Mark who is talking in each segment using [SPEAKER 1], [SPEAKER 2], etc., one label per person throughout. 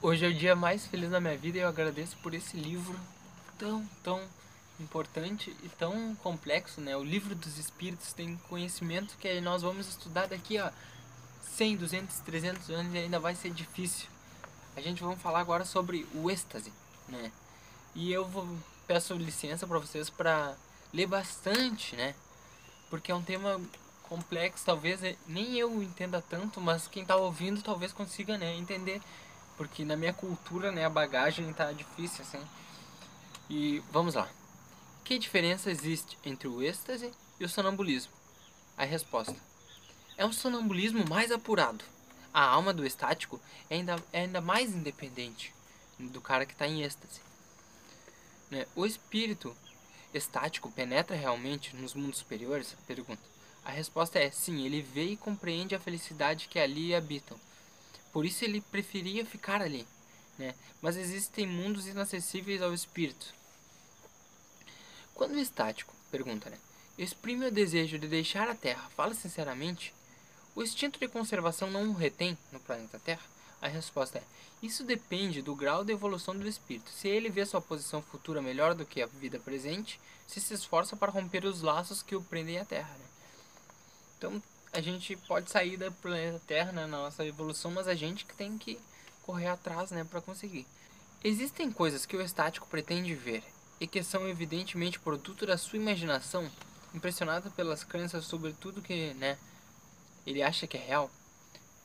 [SPEAKER 1] Hoje é o dia mais feliz da minha vida e eu agradeço por esse livro tão, tão importante e tão complexo, né? O livro dos espíritos tem conhecimento que nós vamos estudar daqui a 100, 200, 300 anos e ainda vai ser difícil. A gente vai falar agora sobre o êxtase, né? E eu vou peço licença para vocês para ler bastante, né? Porque é um tema complexo, talvez nem eu entenda tanto, mas quem tá ouvindo talvez consiga, né, entender porque na minha cultura, né, a bagagem tá difícil assim. E vamos lá. Que diferença existe entre o êxtase e o sonambulismo? A resposta: é um sonambulismo mais apurado. A alma do estático é ainda, é ainda mais independente do cara que está em êxtase. Né? O espírito estático penetra realmente nos mundos superiores? Pergunta. A resposta é sim, ele vê e compreende a felicidade que ali habitam por isso ele preferia ficar ali. Né? Mas existem mundos inacessíveis ao espírito. Quando o estático, pergunta, né? Exprime o desejo de deixar a Terra, fala sinceramente, o instinto de conservação não o retém no planeta Terra? A resposta é: isso depende do grau de evolução do espírito. Se ele vê sua posição futura melhor do que a vida presente, se se esforça para romper os laços que o prendem à Terra. Né? Então, a gente pode sair da planeta Terra na nossa evolução, mas a gente que tem que correr atrás, né, para conseguir. Existem coisas que o estático pretende ver e que são evidentemente produto da sua imaginação, impressionado pelas crenças sobre tudo que, né, ele acha que é real.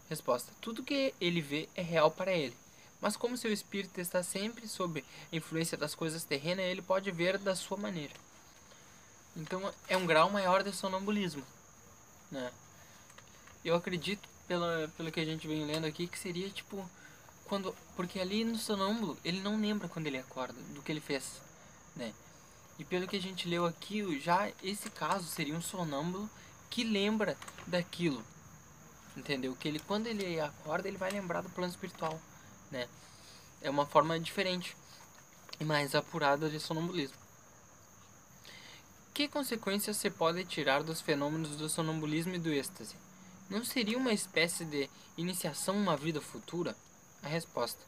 [SPEAKER 1] Resposta: tudo que ele vê é real para ele. Mas como seu espírito está sempre sob a influência das coisas terrenas, ele pode ver da sua maneira. Então é um grau maior de sonambulismo, né? Eu acredito, pela, pelo que a gente vem lendo aqui, que seria tipo. quando Porque ali no sonâmbulo, ele não lembra quando ele acorda do que ele fez, né? E pelo que a gente leu aqui, já esse caso seria um sonâmbulo que lembra daquilo. Entendeu? Que ele quando ele acorda, ele vai lembrar do plano espiritual, né? É uma forma diferente e mais apurada de sonambulismo. Que consequências se pode tirar dos fenômenos do sonambulismo e do êxtase? Não seria uma espécie de iniciação uma vida futura? A resposta.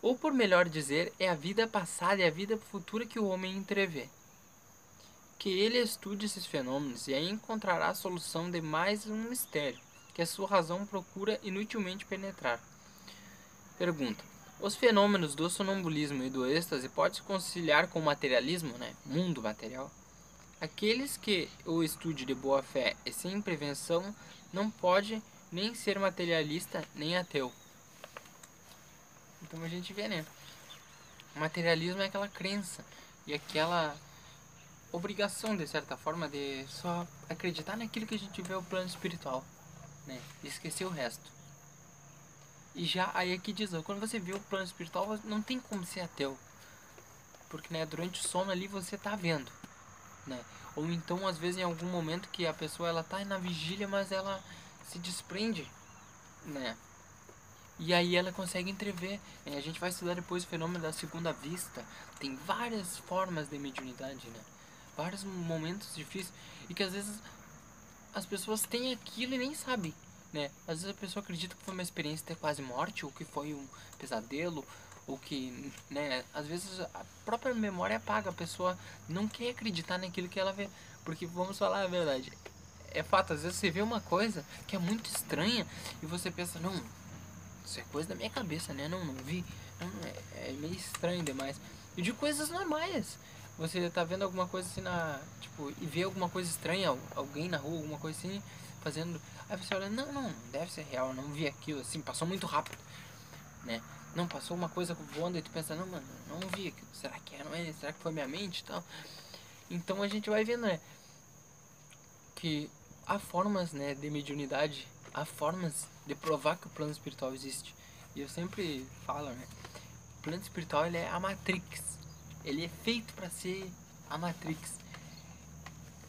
[SPEAKER 1] Ou por melhor dizer, é a vida passada e a vida futura que o homem entrevê. Que ele estude esses fenômenos e aí encontrará a solução de mais um mistério, que a sua razão procura inutilmente penetrar. Pergunta. Os fenômenos do sonambulismo e do êxtase podem se conciliar com o materialismo, né? mundo material? Aqueles que o estude de boa fé e sem prevenção não pode nem ser materialista nem ateu. Então a gente vê, né? O materialismo é aquela crença e aquela obrigação, de certa forma, de só acreditar naquilo que a gente vê o plano espiritual, né? E esquecer o resto. E já aí aqui diz, quando você vê o plano espiritual, não tem como ser ateu. Porque, né, durante o sono ali você tá vendo né? Ou então, às vezes, em algum momento que a pessoa ela tá na vigília, mas ela se desprende, né? E aí ela consegue entrever. A gente vai estudar depois o fenômeno da segunda vista. Tem várias formas de mediunidade, né? Vários momentos difíceis e que às vezes as pessoas têm aquilo e nem sabem, né? Às vezes a pessoa acredita que foi uma experiência de quase morte ou que foi um pesadelo ou que, né, às vezes a própria memória apaga, a pessoa não quer acreditar naquilo que ela vê, porque vamos falar a verdade, é fato, às vezes você vê uma coisa que é muito estranha e você pensa, não, isso é coisa da minha cabeça, né, não, não vi, não, é, é meio estranho demais, e de coisas normais, você tá vendo alguma coisa assim na, tipo, e vê alguma coisa estranha, alguém na rua, alguma coisa assim, fazendo, aí você olha, não, não, deve ser real, não vi aquilo, assim, passou muito rápido, né, não, passou uma coisa voando e tu pensa, não, mano, não vi aquilo. Será que é, não é? Será que foi minha mente e tal? Então a gente vai vendo, né? Que há formas, né, de mediunidade, há formas de provar que o plano espiritual existe. E eu sempre falo, né? O plano espiritual ele é a Matrix. Ele é feito para ser a Matrix.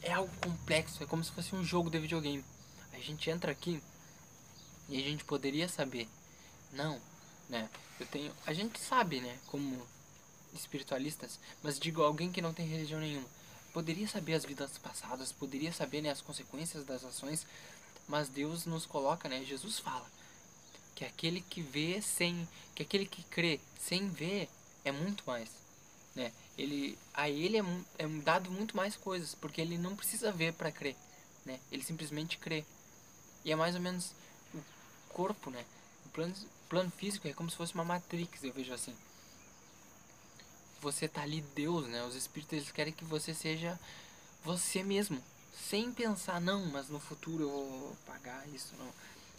[SPEAKER 1] É algo complexo, é como se fosse um jogo de videogame. A gente entra aqui e a gente poderia saber, não, né? Eu tenho, a gente sabe, né, como espiritualistas, mas digo alguém que não tem religião nenhuma, poderia saber as vidas passadas, poderia saber, né, as consequências das ações, mas Deus nos coloca, né, Jesus fala, que aquele que vê sem, que aquele que crê sem ver é muito mais, né? Ele a ele é, é dado muito mais coisas, porque ele não precisa ver para crer, né? Ele simplesmente crê. E é mais ou menos o corpo, né? O plano, plano físico é como se fosse uma matrix, eu vejo assim. Você tá ali Deus, né? Os espíritos eles querem que você seja você mesmo, sem pensar não, mas no futuro eu vou pagar isso, não.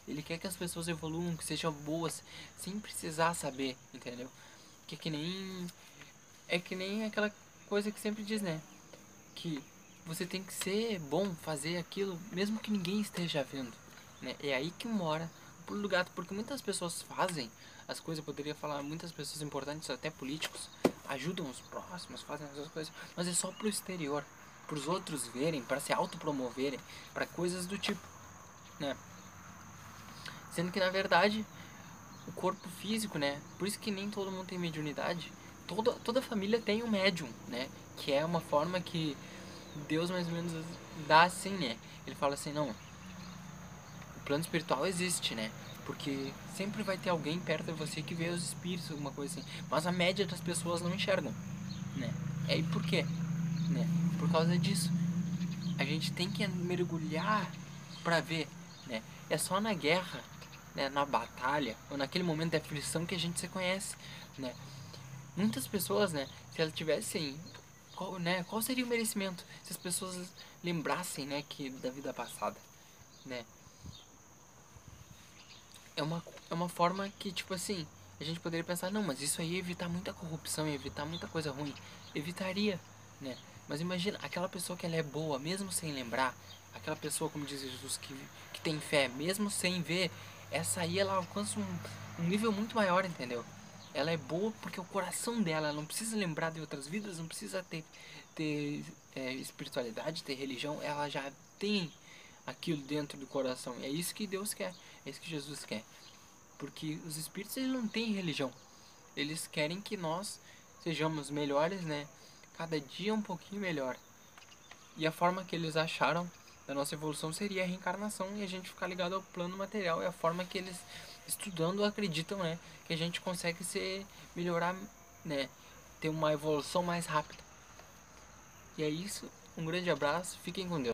[SPEAKER 1] Ele quer que as pessoas evoluam, que sejam boas, sem precisar saber, entendeu? Que é que nem é que nem aquela coisa que sempre diz, né? Que você tem que ser bom, fazer aquilo, mesmo que ninguém esteja vendo, né? É aí que mora pulo do gato, porque muitas pessoas fazem as coisas, eu poderia falar, muitas pessoas importantes, até políticos, ajudam os próximos, fazem essas coisas, mas é só pro exterior, pros outros verem, para se autopromoverem, para coisas do tipo, né? Sendo que na verdade o corpo físico, né? Por isso que nem todo mundo tem mediunidade. Toda, toda família tem um médium, né? Que é uma forma que Deus mais ou menos dá assim, né? Ele fala assim, não. Plano espiritual existe, né? Porque sempre vai ter alguém perto de você que vê os espíritos, alguma coisa assim. Mas a média das pessoas não enxergam, né? É, e por quê? Né? Por causa disso. A gente tem que mergulhar para ver, né? É só na guerra né, na batalha, ou naquele momento de aflição que a gente se conhece, né? Muitas pessoas, né, se elas tivessem, qual, né, qual seria o merecimento se as pessoas lembrassem, né, que da vida passada, né? É uma, é uma forma que, tipo assim, a gente poderia pensar, não, mas isso aí ia evitar muita corrupção, ia evitar muita coisa ruim. Evitaria, né? Mas imagina, aquela pessoa que ela é boa, mesmo sem lembrar, aquela pessoa, como diz Jesus, que, que tem fé, mesmo sem ver, essa aí ela alcança um, um nível muito maior, entendeu? Ela é boa porque o coração dela não precisa lembrar de outras vidas, não precisa ter, ter é, espiritualidade, ter religião, ela já tem aquilo dentro do coração. É isso que Deus quer, é isso que Jesus quer. Porque os espíritos eles não têm religião. Eles querem que nós sejamos melhores, né? Cada dia um pouquinho melhor. E a forma que eles acharam da nossa evolução seria a reencarnação e a gente ficar ligado ao plano material. É a forma que eles, estudando, acreditam, né? Que a gente consegue ser, melhorar, né? Ter uma evolução mais rápida. E é isso. Um grande abraço. Fiquem com Deus.